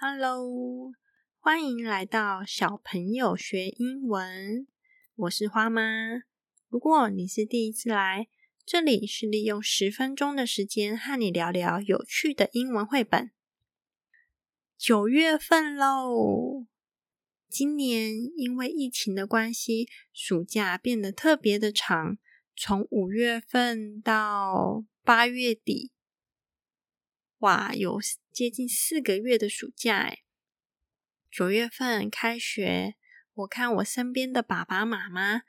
Hello，欢迎来到小朋友学英文。我是花妈。如果你是第一次来，这里是利用十分钟的时间和你聊聊有趣的英文绘本。九月份喽，今年因为疫情的关系，暑假变得特别的长，从五月份到八月底。哇，有接近四个月的暑假诶九月份开学，我看我身边的爸爸妈妈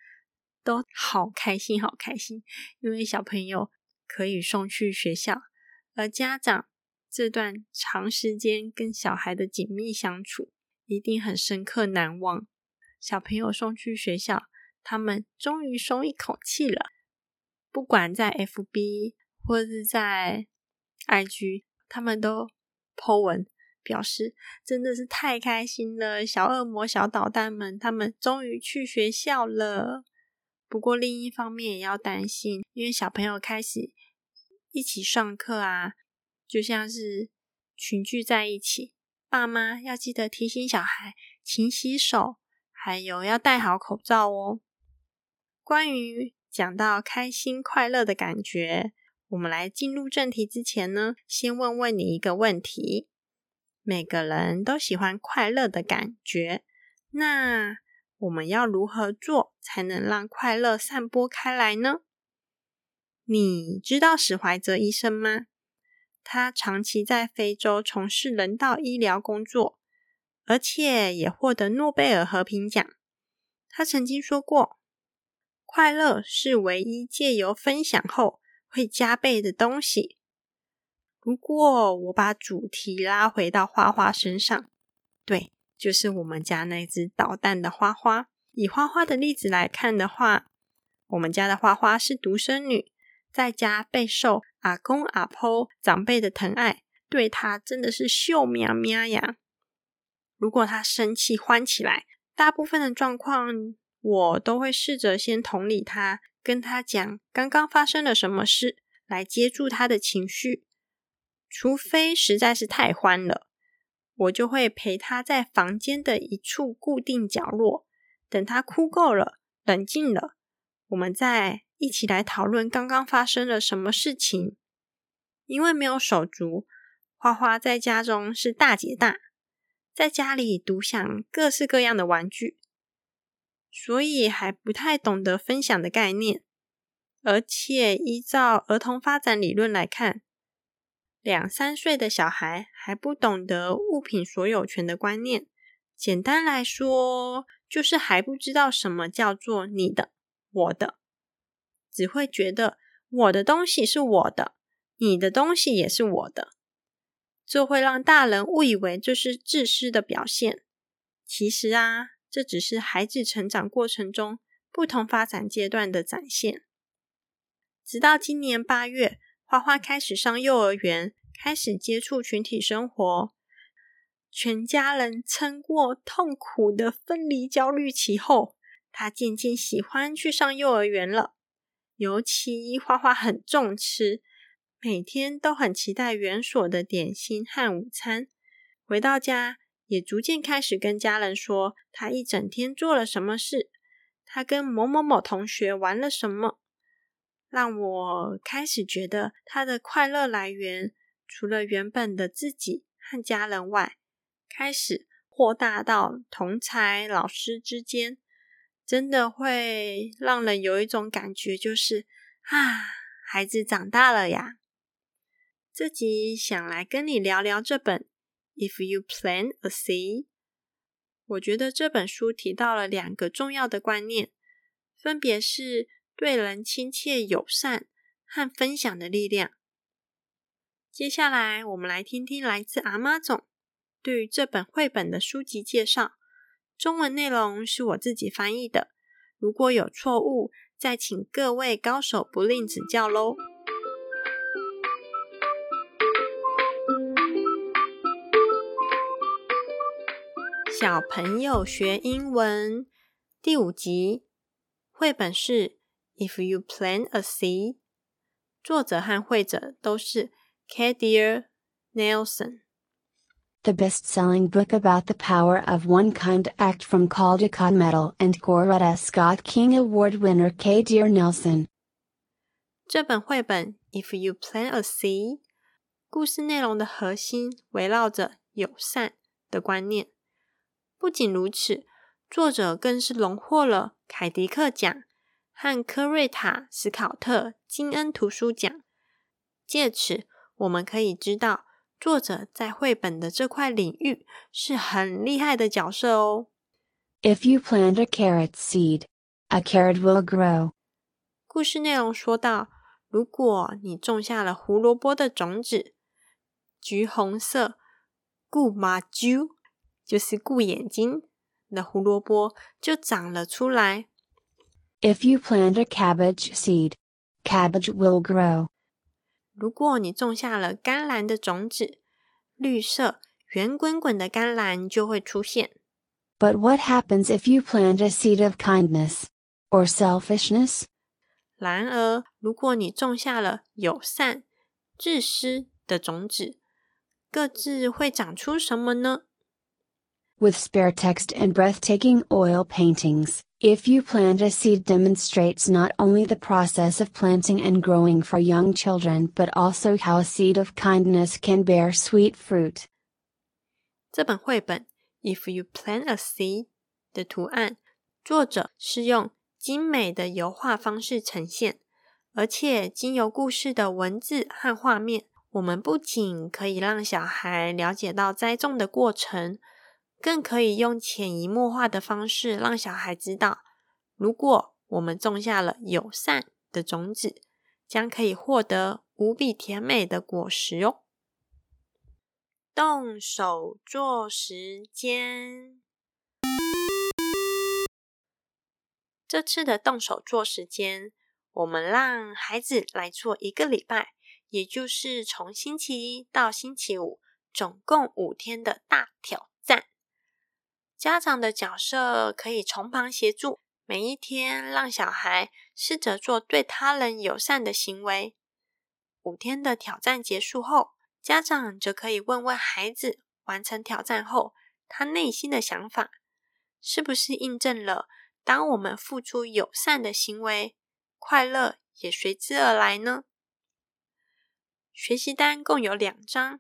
都 好开心，好开心，因为小朋友可以送去学校，而家长这段长时间跟小孩的紧密相处，一定很深刻难忘。小朋友送去学校，他们终于松一口气了。不管在 FB 或是在 IG。他们都 po 文表示，真的是太开心了！小恶魔、小捣蛋们，他们终于去学校了。不过另一方面也要担心，因为小朋友开始一起上课啊，就像是群聚在一起，爸妈要记得提醒小孩勤洗手，还有要戴好口罩哦。关于讲到开心快乐的感觉。我们来进入正题之前呢，先问问你一个问题：每个人都喜欢快乐的感觉，那我们要如何做才能让快乐散播开来呢？你知道史怀哲医生吗？他长期在非洲从事人道医疗工作，而且也获得诺贝尔和平奖。他曾经说过：“快乐是唯一借由分享后。”会加倍的东西。如果我把主题拉回到花花身上，对，就是我们家那只捣蛋的花花。以花花的例子来看的话，我们家的花花是独生女，在家备受阿公阿婆长辈的疼爱，对她真的是秀喵喵呀。如果她生气欢起来，大部分的状况我都会试着先同理她。跟他讲刚刚发生了什么事，来接住他的情绪。除非实在是太欢了，我就会陪他在房间的一处固定角落，等他哭够了、冷静了，我们再一起来讨论刚刚发生了什么事情。因为没有手足，花花在家中是大姐大，在家里独享各式各样的玩具。所以还不太懂得分享的概念，而且依照儿童发展理论来看，两三岁的小孩还不懂得物品所有权的观念。简单来说，就是还不知道什么叫做你的、我的，只会觉得我的东西是我的，你的东西也是我的，这会让大人误以为这是自私的表现。其实啊。这只是孩子成长过程中不同发展阶段的展现。直到今年八月，花花开始上幼儿园，开始接触群体生活，全家人撑过痛苦的分离焦虑期后，他渐渐喜欢去上幼儿园了。尤其花花很重吃，每天都很期待园所的点心和午餐。回到家。也逐渐开始跟家人说，他一整天做了什么事，他跟某某某同学玩了什么，让我开始觉得他的快乐来源，除了原本的自己和家人外，开始扩大到同才老师之间，真的会让人有一种感觉，就是啊，孩子长大了呀。这集想来跟你聊聊这本。If you plan a seed，我觉得这本书提到了两个重要的观念，分别是对人亲切友善和分享的力量。接下来，我们来听听来自阿妈总对于这本绘本的书籍介绍。中文内容是我自己翻译的，如果有错误，再请各位高手不吝指教喽。小朋友学英文第五集，绘本是《If You Plant a Seed》，作者和绘者都是 Kadir Nelson。the best selling book about the power of one kind act from Caldecott Medal and Coretta Scott King Award winner K. Dear Nelson. 这本绘本《If You Plant a Seed》故事内容的核心围绕着友善的观念。不仅如此，作者更是荣获了凯迪克奖和科瑞塔·史考特金恩图书奖。借此，我们可以知道，作者在绘本的这块领域是很厉害的角色哦。If you plant a carrot seed, a carrot will grow. 故事内容说到，如果你种下了胡萝卜的种子，橘红色顾马珠就是顾眼睛的胡萝卜就长了出来。If you plant a cabbage seed, cabbage will grow. 如果你种下了甘蓝的种子，绿色圆滚滚的甘蓝就会出现。But what happens if you plant a seed of kindness or selfishness? 然而，如果你种下了友善、自私的种子，各自会长出什么呢 ？With spare text and breathtaking oil paintings. If you plant a seed demonstrates not only the process of planting and growing for young children but also how a seed of kindness can bear sweet fruit. 这本绘本《If You Plant a Seed》的图案，作者是用精美的油画方式呈现，而且经由故事的文字和画面，我们不仅可以让小孩了解到栽种的过程。 更可以用潜移默化的方式让小孩知道，如果我们种下了友善的种子，将可以获得无比甜美的果实哦。动手做时间，这次的动手做时间，我们让孩子来做一个礼拜，也就是从星期一到星期五，总共五天的大挑。家长的角色可以从旁协助，每一天让小孩试着做对他人友善的行为。五天的挑战结束后，家长则可以问问孩子，完成挑战后他内心的想法，是不是印证了当我们付出友善的行为，快乐也随之而来呢？学习单共有两张，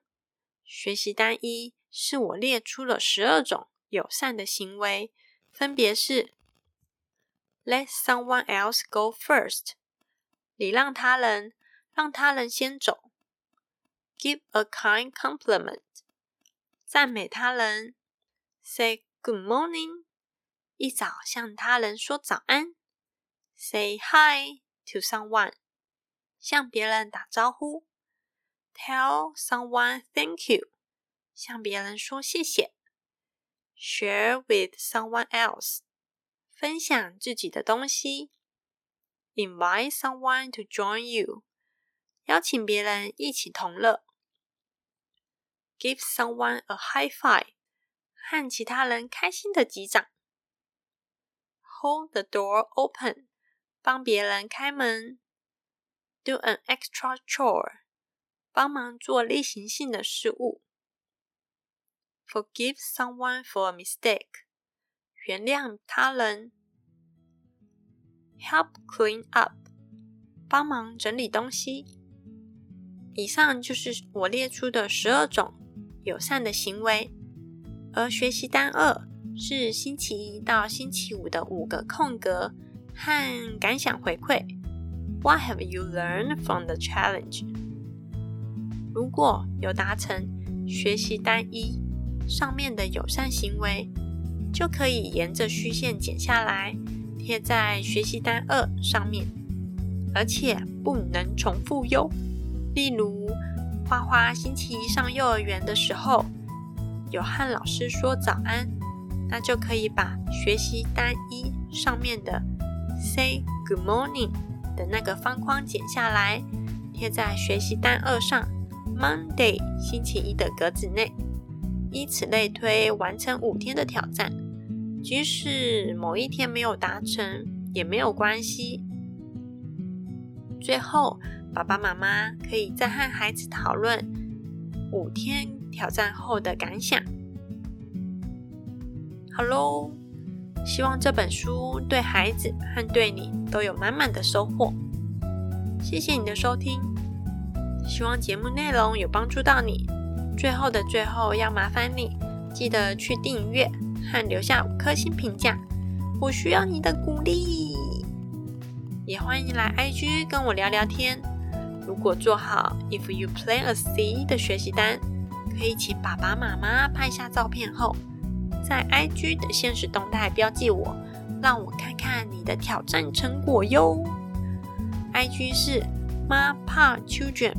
学习单一是我列出了十二种。友善的行为分别是：Let someone else go first，礼让他人，让他人先走；Give a kind compliment，赞美他人；Say good morning，一早向他人说早安；Say hi to someone，向别人打招呼；Tell someone thank you，向别人说谢谢。Share with someone else，分享自己的东西。Invite someone to join you，邀请别人一起同乐。Give someone a high five，和其他人开心的击掌。Hold the door open，帮别人开门。Do an extra chore，帮忙做例行性的事物。Forgive someone for a mistake，原谅他人。Help clean up，帮忙整理东西。以上就是我列出的十二种友善的行为。而学习单二是星期一到星期五的五个空格和感想回馈。What have you learned from the challenge？如果有达成学习单一。上面的友善行为就可以沿着虚线剪下来，贴在学习单二上面，而且不能重复哟。例如，花花星期一上幼儿园的时候，有和老师说早安，那就可以把学习单一上面的 “say good morning” 的那个方框剪下来，贴在学习单二上 “Monday” 星期一的格子内。以此类推，完成五天的挑战。即使某一天没有达成，也没有关系。最后，爸爸妈妈可以再和孩子讨论五天挑战后的感想。好喽，希望这本书对孩子和对你都有满满的收获。谢谢你的收听，希望节目内容有帮助到你。最后的最后，要麻烦你记得去订阅和留下五颗星评价，我需要你的鼓励。也欢迎来 IG 跟我聊聊天。如果做好 If you plan a C 的学习单，可以请爸爸妈妈拍下照片后，在 IG 的现实动态标记我，让我看看你的挑战成果哟。IG 是 Ma Pa Children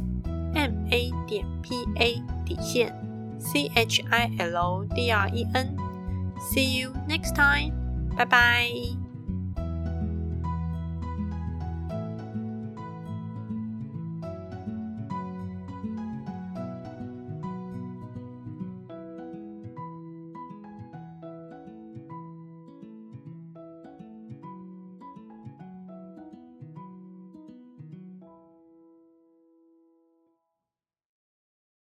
M A 点 P A 底线 C H I L D R E N。See you next time. 拜拜。